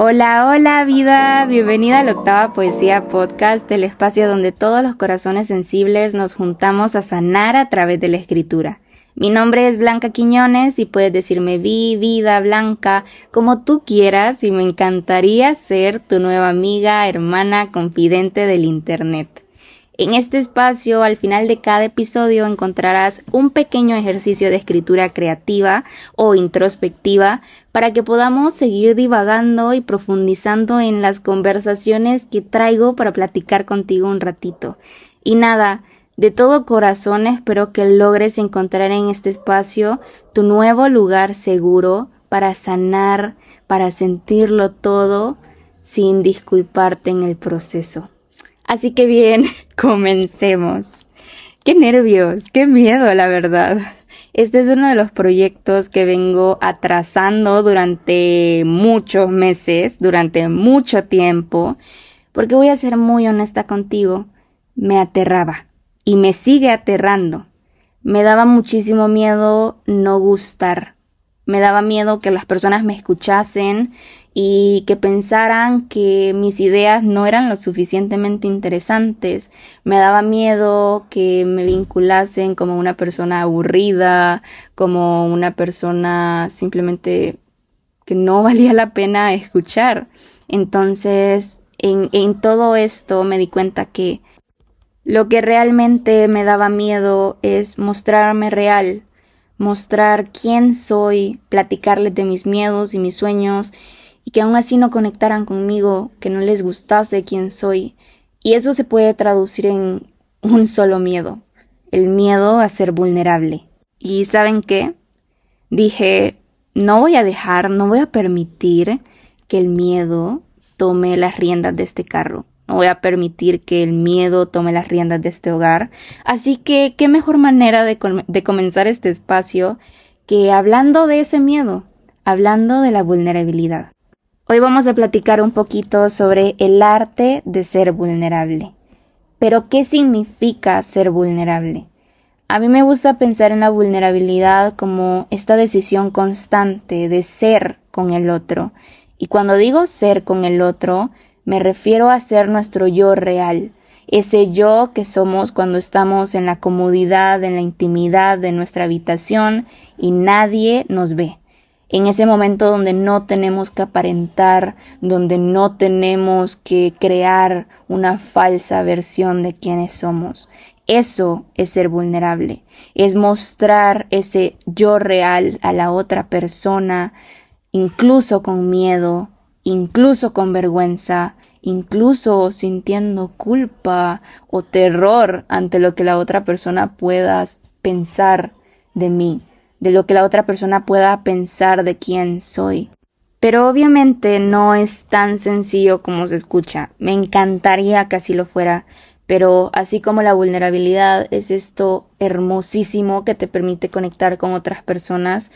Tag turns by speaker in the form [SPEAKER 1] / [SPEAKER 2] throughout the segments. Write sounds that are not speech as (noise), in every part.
[SPEAKER 1] Hola, hola vida, bienvenida a la octava poesía podcast, el espacio donde todos los corazones sensibles nos juntamos a sanar a través de la escritura. Mi nombre es Blanca Quiñones y puedes decirme Vi, Vida, Blanca, como tú quieras y me encantaría ser tu nueva amiga, hermana, confidente del Internet. En este espacio, al final de cada episodio, encontrarás un pequeño ejercicio de escritura creativa o introspectiva para que podamos seguir divagando y profundizando en las conversaciones que traigo para platicar contigo un ratito. Y nada, de todo corazón espero que logres encontrar en este espacio tu nuevo lugar seguro para sanar, para sentirlo todo sin disculparte en el proceso. Así que bien, (laughs) comencemos. Qué nervios, qué miedo, la verdad. Este es uno de los proyectos que vengo atrasando durante muchos meses, durante mucho tiempo, porque voy a ser muy honesta contigo, me aterraba y me sigue aterrando. Me daba muchísimo miedo no gustar, me daba miedo que las personas me escuchasen y que pensaran que mis ideas no eran lo suficientemente interesantes. Me daba miedo que me vinculasen como una persona aburrida, como una persona simplemente que no (laughs) valía la pena escuchar. Entonces, en, en todo esto me di cuenta que lo que realmente me daba miedo es mostrarme real, mostrar quién soy, platicarles de mis miedos y mis sueños, y que aún así no conectaran conmigo, que no les gustase quién soy. Y eso se puede traducir en un solo miedo, el miedo a ser vulnerable. ¿Y saben qué? Dije, no voy a dejar, no voy a permitir que el miedo tome las riendas de este carro. No voy a permitir que el miedo tome las riendas de este hogar. Así que, ¿qué mejor manera de, de, comenzar este espacio que hablando de ese miedo, hablando de la vulnerabilidad? Hoy vamos a platicar un poquito sobre el arte de ser vulnerable. Pero, ¿qué significa ser vulnerable? A mí me gusta pensar en la vulnerabilidad como esta decisión constante de ser con el otro. Y cuando digo ser con el otro, me refiero a ser nuestro yo real, ese yo que somos cuando estamos en la comodidad, en la intimidad de nuestra habitación y nadie nos ve. En ese momento donde no tenemos que aparentar, donde no tenemos que crear una falsa versión de quienes somos. Eso es ser vulnerable, es mostrar ese yo real a la otra persona, incluso con miedo, incluso con vergüenza, incluso sintiendo culpa o terror ante lo que la otra persona pueda pensar de mí, de lo que la otra persona pueda pensar de quién soy. Pero obviamente no es tan sencillo como se escucha. Me encantaría que así lo fuera, pero así como la vulnerabilidad es esto hermosísimo que te permite conectar con otras personas,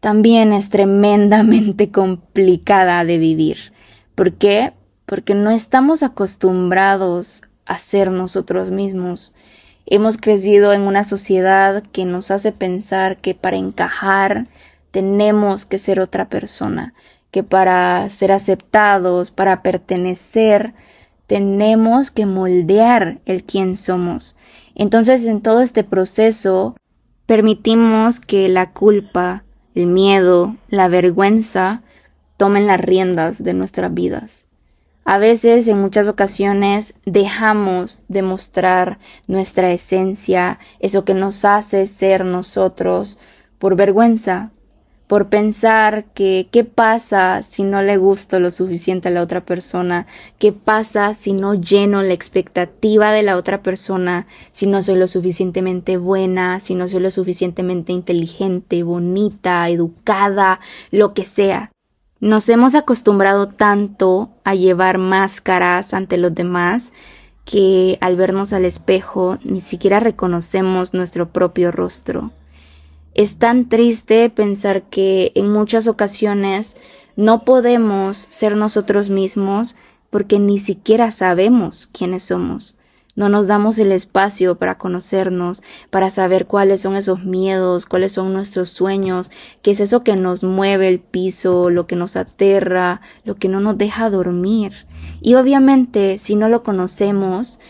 [SPEAKER 1] también es tremendamente (laughs) complicada de vivir. ¿Por qué? Porque no estamos acostumbrados a ser nosotros mismos. Hemos crecido en una sociedad que nos hace pensar que para encajar tenemos que ser otra persona, que para ser aceptados, para pertenecer, tenemos que moldear el quién somos. Entonces en todo este proceso permitimos que la culpa, el miedo, la vergüenza tomen las riendas de nuestras vidas. A veces, en muchas ocasiones, dejamos de mostrar nuestra esencia, eso que nos hace ser nosotros, por vergüenza, por pensar que qué pasa si no le gusto lo suficiente a la otra persona, qué pasa si no lleno la expectativa de la otra persona, si no soy lo suficientemente buena, si no soy lo suficientemente inteligente, bonita, educada, lo que sea. Nos hemos acostumbrado tanto a llevar máscaras ante los demás que al vernos al espejo ni siquiera reconocemos nuestro propio rostro. Es tan triste pensar que en muchas ocasiones no podemos ser nosotros mismos porque ni siquiera sabemos quiénes somos. No nos damos el espacio para conocernos, para saber cuáles son esos miedos, cuáles son nuestros sueños, qué es eso que nos mueve el piso, lo que nos aterra, lo que no nos deja dormir. Y obviamente, si no lo conocemos,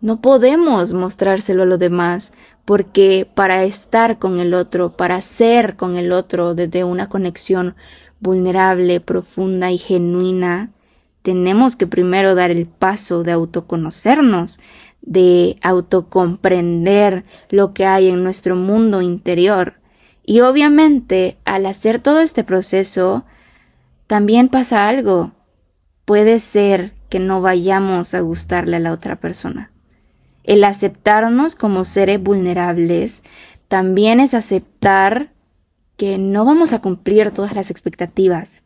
[SPEAKER 1] no podemos mostrárselo a los demás, porque para estar con el otro, para ser con el otro desde una conexión vulnerable, profunda y genuina, tenemos que primero dar el paso de autoconocernos, de autocomprender lo que hay en nuestro mundo interior. Y obviamente, al hacer todo este proceso, también pasa algo. Puede ser que no vayamos a gustarle a la otra persona. El aceptarnos como seres vulnerables también es aceptar que no vamos a cumplir todas las expectativas,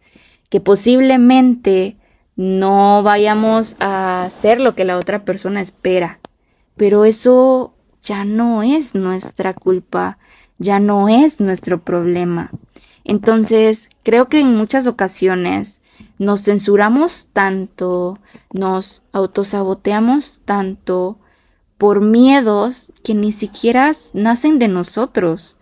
[SPEAKER 1] que posiblemente no vayamos a hacer lo que la otra persona espera, pero eso ya no es nuestra culpa, ya no es nuestro problema. Entonces, creo que en muchas ocasiones nos censuramos tanto, nos autosaboteamos tanto por miedos que ni siquiera nacen de nosotros,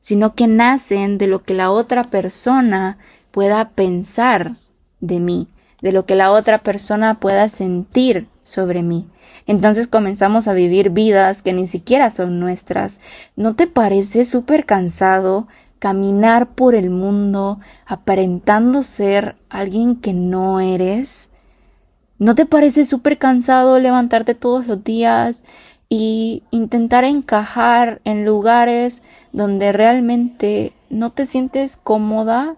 [SPEAKER 1] sino que nacen de lo que la otra persona pueda pensar de mí, de lo que la otra persona pueda sentir sobre mí. Entonces comenzamos a vivir vidas que ni siquiera son nuestras. ¿No te parece súper cansado caminar por el mundo aparentando ser alguien que no eres? ¿No te parece súper cansado levantarte todos los días y intentar encajar en lugares donde realmente no te sientes cómoda?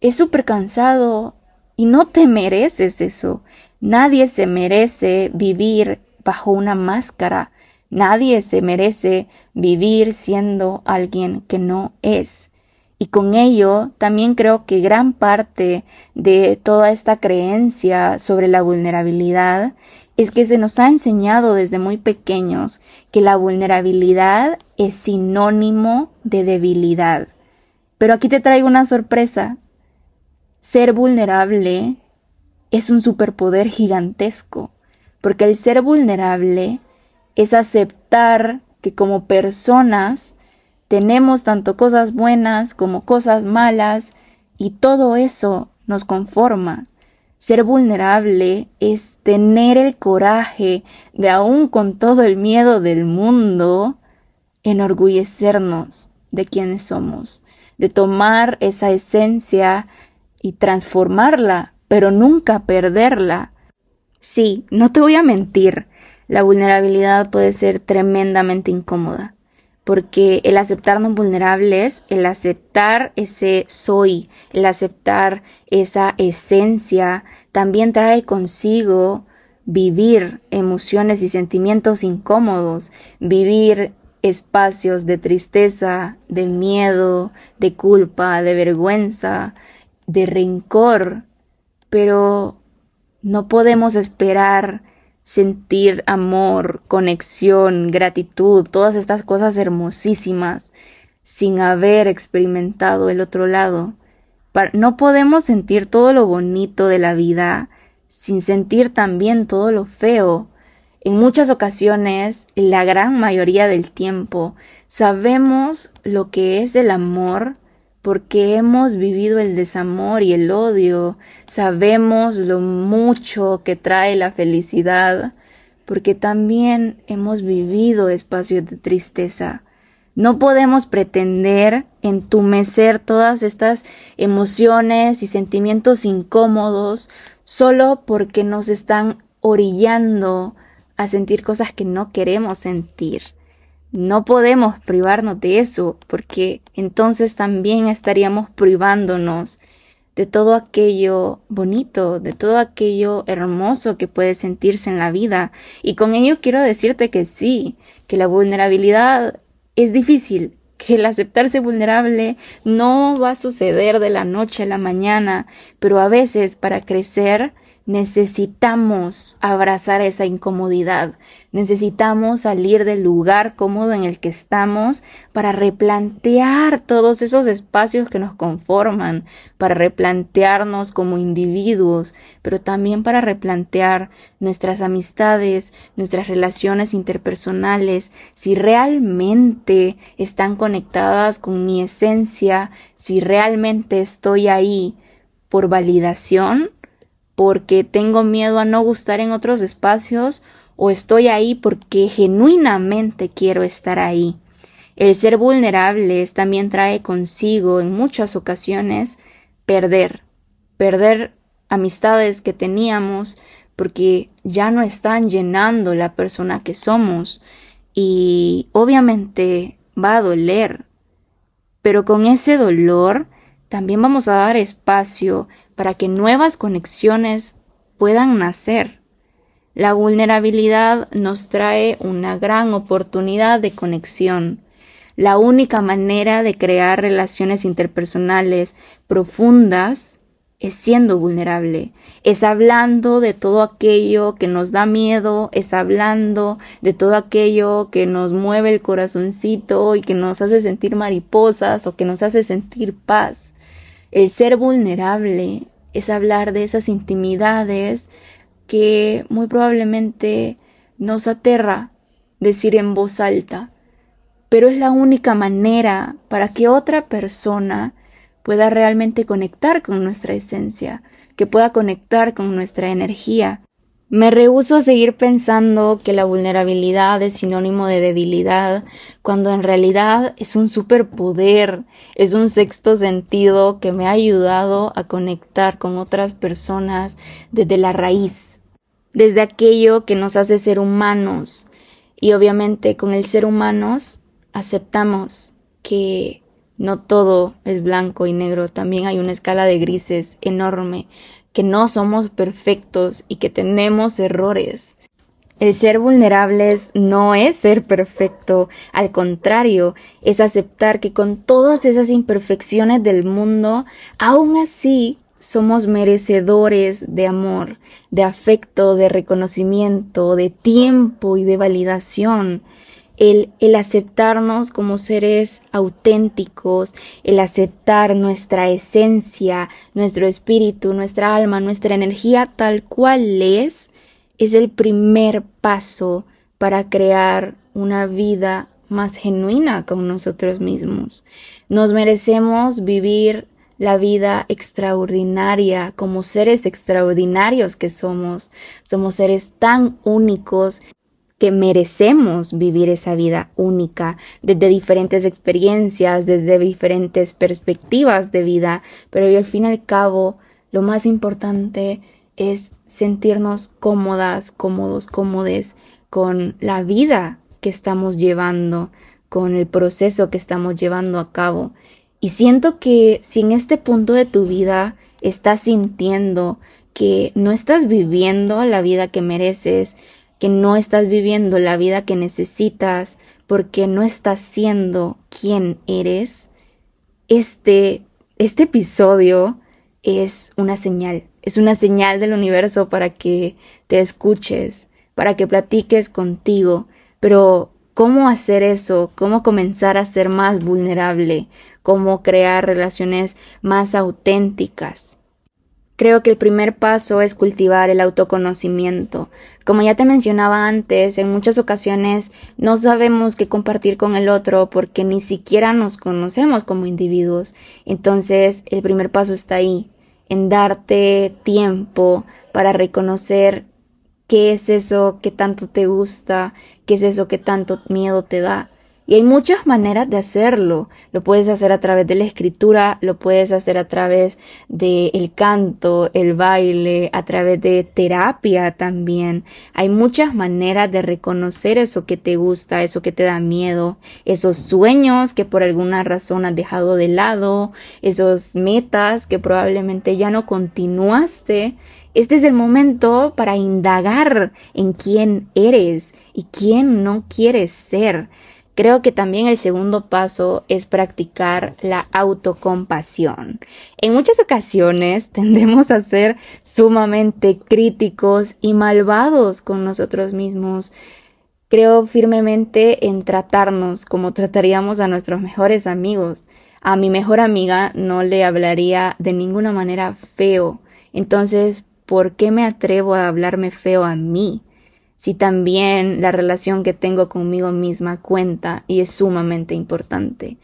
[SPEAKER 1] Es súper cansado y no te mereces eso. Nadie se merece vivir bajo una máscara. Nadie se merece vivir siendo alguien que no es. Y con ello también creo que gran parte de toda esta creencia sobre la vulnerabilidad es que se nos ha enseñado desde muy pequeños que la vulnerabilidad es sinónimo de debilidad. Pero aquí te traigo una sorpresa. Ser vulnerable es un superpoder gigantesco, porque el ser vulnerable es aceptar que como personas tenemos tanto cosas buenas como cosas malas y todo eso nos conforma. Ser vulnerable es tener el coraje de aún con todo el miedo del mundo, enorgullecernos de quienes somos, de tomar esa esencia y transformarla pero nunca perderla. Sí, no te voy a mentir, la vulnerabilidad puede ser tremendamente incómoda, porque el aceptarnos vulnerables, el aceptar ese soy, el aceptar esa esencia, también trae consigo vivir emociones y sentimientos incómodos, vivir espacios de tristeza, de miedo, de culpa, de vergüenza, de rencor, pero no podemos esperar sentir amor, conexión, gratitud, todas estas cosas hermosísimas sin haber experimentado el otro lado. No podemos sentir todo lo bonito de la vida sin sentir también todo lo feo. En muchas ocasiones, la gran mayoría del tiempo, sabemos lo que es el amor porque hemos vivido el desamor y el odio, sabemos lo mucho que trae la felicidad, porque también hemos vivido espacios de tristeza. No podemos pretender entumecer todas estas emociones y sentimientos incómodos solo porque nos están orillando a sentir cosas que no queremos sentir. No podemos privarnos de eso, porque entonces también estaríamos privándonos de todo aquello bonito, de todo aquello hermoso que puede sentirse en la vida. Y con ello quiero decirte que sí, que la vulnerabilidad es difícil, que el aceptarse vulnerable no va a suceder de la noche a la mañana, pero a veces para crecer necesitamos abrazar esa incomodidad, necesitamos salir del lugar cómodo en el que estamos para replantear todos esos espacios que nos conforman, para replantearnos como individuos, pero también para replantear nuestras amistades, nuestras relaciones interpersonales, si realmente están conectadas con mi esencia, si realmente estoy ahí por validación, porque tengo miedo a no gustar en otros espacios o estoy ahí porque genuinamente quiero estar ahí. El ser vulnerables también trae consigo en muchas ocasiones perder, perder amistades que teníamos porque ya no están llenando la persona que somos y obviamente va a doler, pero con ese dolor también vamos a dar espacio para que nuevas conexiones puedan nacer. La vulnerabilidad nos trae una gran oportunidad de conexión. La única manera de crear relaciones interpersonales profundas es siendo vulnerable, es hablando de todo aquello que nos da miedo, es hablando de todo aquello que nos mueve el corazoncito y que nos hace sentir mariposas o que nos hace sentir paz. El ser vulnerable es hablar de esas intimidades que muy probablemente nos aterra decir en voz alta, pero es la única manera para que otra persona pueda realmente conectar con nuestra esencia, que pueda conectar con nuestra energía, me rehúso a seguir pensando que la vulnerabilidad es sinónimo de debilidad, cuando en realidad es un superpoder, es un sexto sentido que me ha ayudado a conectar con otras personas desde la raíz, desde aquello que nos hace ser humanos. Y obviamente con el ser humanos aceptamos que no todo es blanco y negro, también hay una escala de grises enorme, que no somos perfectos y que tenemos errores. El ser vulnerables no es ser perfecto, al contrario, es aceptar que con todas esas imperfecciones del mundo, aún así somos merecedores de amor, de afecto, de reconocimiento, de tiempo y de validación el, aceptarnos como seres auténticos, el aceptar nuestra esencia, nuestro espíritu, nuestra alma, nuestra energía tal cual es, es el primer paso para crear una vida más genuina con nosotros mismos. Nos merecemos vivir la vida extraordinaria como seres extraordinarios que somos. Somos seres tan únicos que merecemos vivir esa vida única desde diferentes experiencias, desde diferentes perspectivas de vida, pero al fin y al cabo lo más importante es sentirnos cómodas, cómodos, cómodes con la vida que estamos llevando, con el proceso que estamos llevando a cabo. Y siento que si en este punto de tu vida estás sintiendo que no estás viviendo la vida que mereces, que no estás viviendo la vida que necesitas porque no estás siendo quien eres, este, este episodio es una señal, es una señal del universo para que te escuches, para que platiques contigo, pero ¿cómo hacer eso? ¿Cómo comenzar a ser más vulnerable? ¿Cómo crear relaciones más auténticas? Creo que el primer paso es cultivar el autoconocimiento. Como ya te mencionaba antes, en muchas ocasiones no sabemos qué compartir con el otro porque ni siquiera nos conocemos como individuos. Entonces, el primer paso está ahí, en darte tiempo para reconocer qué es eso que tanto te gusta, qué es eso que tanto miedo te da y hay muchas maneras de hacerlo. Lo puedes hacer a través de la escritura, lo puedes hacer a través del el canto, el baile, a través de terapia también. Hay muchas maneras de reconocer eso que te gusta, eso que te da miedo, esos sueños que por alguna razón has dejado de lado, esos metas que probablemente ya no continuaste. Este es el momento para indagar en quién eres y quién no quieres ser Creo que también el segundo paso es practicar la autocompasión. En muchas ocasiones (laughs) tendemos a ser sumamente críticos y malvados con nosotros mismos. Creo firmemente en tratarnos como (laughs) trataríamos a nuestros mejores amigos. A mi mejor amiga no le hablaría de ninguna manera feo. Entonces, ¿por qué me atrevo a hablarme feo a mí? Si también la relación que tengo conmigo misma cuenta y es sumamente importante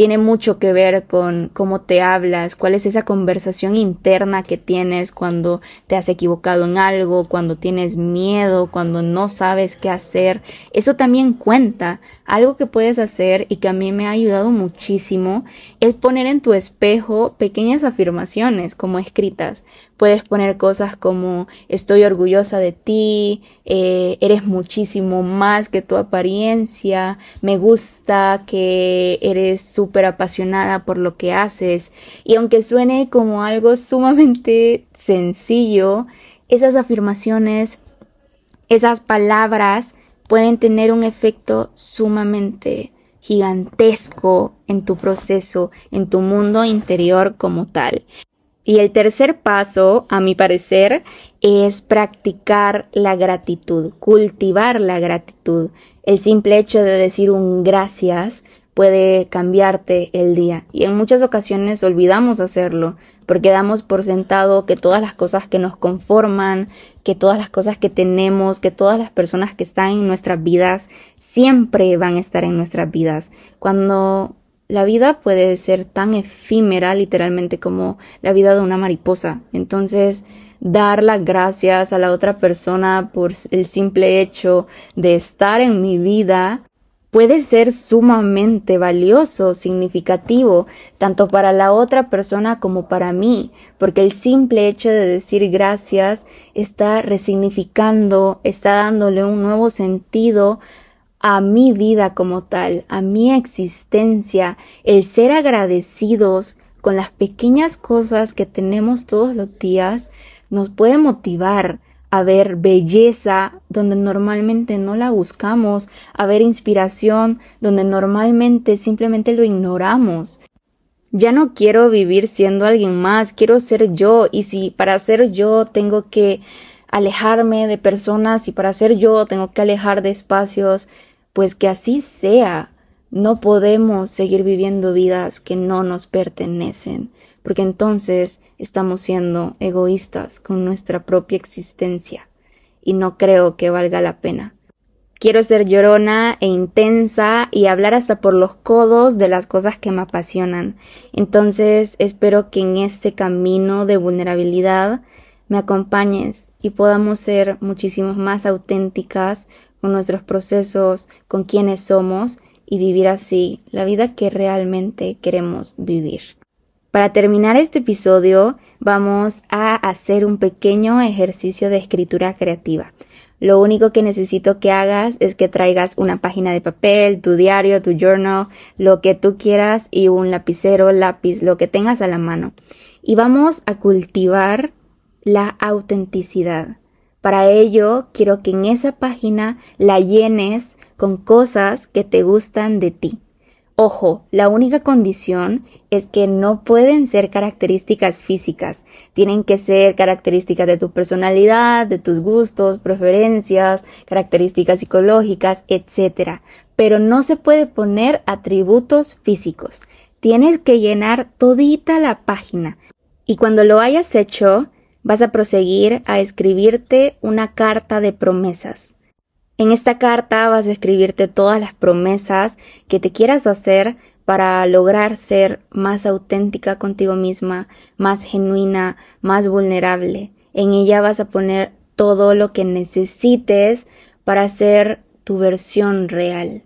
[SPEAKER 1] tiene mucho que ver con cómo te hablas, cuál es esa conversación interna que tienes cuando te has equivocado en algo, cuando tienes miedo, cuando no sabes qué hacer. Eso también cuenta. Algo que puedes hacer y que a mí me ha ayudado muchísimo es poner en tu espejo pequeñas afirmaciones como escritas. Puedes poner cosas como estoy orgullosa de ti, eh, eres muchísimo más que tu apariencia, me gusta que eres súper apasionada por lo que haces. Y aunque suene como algo sumamente sencillo, esas afirmaciones, esas palabras pueden tener un efecto sumamente gigantesco en tu proceso, en tu mundo interior como tal. Y el tercer paso, a mi parecer, es practicar la gratitud, cultivar la gratitud. El simple hecho de decir un gracias puede cambiarte el día y en muchas ocasiones olvidamos hacerlo porque damos por sentado que todas las cosas que nos conforman, que todas las cosas que tenemos, que todas las personas que están en nuestras vidas siempre van a estar en nuestras vidas. Cuando la vida puede ser tan efímera literalmente como la vida de una mariposa. Entonces, dar las gracias a la otra persona por el simple hecho de estar en mi vida puede ser sumamente valioso, significativo, tanto para la otra persona como para mí, porque el simple hecho de decir gracias está resignificando, está dándole un nuevo sentido a mi vida como tal, a mi existencia, el ser agradecidos con las pequeñas cosas que tenemos todos los días nos puede motivar a ver belleza donde normalmente no la buscamos, a ver inspiración donde normalmente simplemente lo ignoramos. Ya no quiero vivir siendo alguien más, quiero ser yo y si para ser yo tengo que alejarme de personas y para ser yo tengo que alejar de espacios pues que así sea. No podemos seguir viviendo vidas que no nos pertenecen, porque entonces estamos siendo egoístas con nuestra propia existencia, y no creo que valga la pena. Quiero ser llorona e intensa y hablar hasta por los codos de las cosas que me apasionan. Entonces espero que en este camino de vulnerabilidad me acompañes y podamos ser muchísimo más auténticas, con nuestros procesos, con quienes somos y vivir así la vida que realmente queremos vivir. Para terminar este episodio vamos a hacer un pequeño ejercicio de escritura creativa. Lo único que necesito que hagas es que traigas una página de papel, tu diario, tu journal, lo que tú quieras y un lapicero, lápiz, lo que tengas a la mano. Y vamos a cultivar la autenticidad. Para ello, quiero que en esa página la llenes con cosas que te gustan de ti. Ojo, la única condición es que no pueden ser características físicas, tienen que ser características de tu personalidad, de tus gustos, preferencias, características psicológicas, etc. Pero no se puede poner atributos físicos. Tienes que llenar todita la página. Y cuando lo hayas hecho, vas a proseguir a escribirte una carta de promesas. En esta carta vas a escribirte todas las promesas que te quieras hacer para lograr ser más auténtica contigo misma, más genuina, más vulnerable. En ella vas a poner todo lo que necesites para ser tu versión real.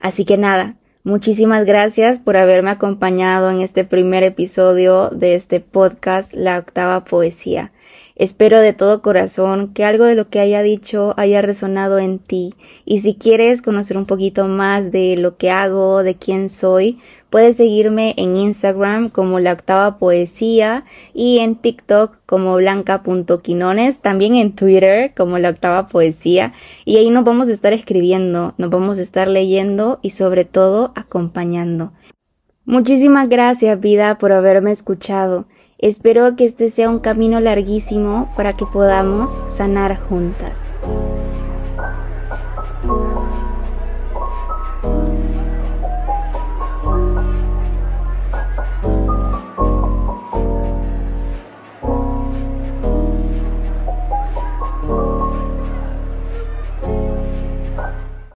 [SPEAKER 1] Así que nada, Muchísimas gracias por haberme acompañado en este primer episodio de este podcast La Octava Poesía. Espero de todo corazón que algo de lo que haya dicho haya resonado en ti y si quieres conocer un poquito más de lo que hago, de quién soy, puedes seguirme en Instagram como la octava poesía y en TikTok como blanca.quinones, también en Twitter como la octava poesía y ahí nos vamos a estar escribiendo, nos vamos a estar leyendo y sobre todo acompañando. Muchísimas gracias vida por haberme escuchado. Espero que este sea un camino larguísimo para que podamos sanar juntas.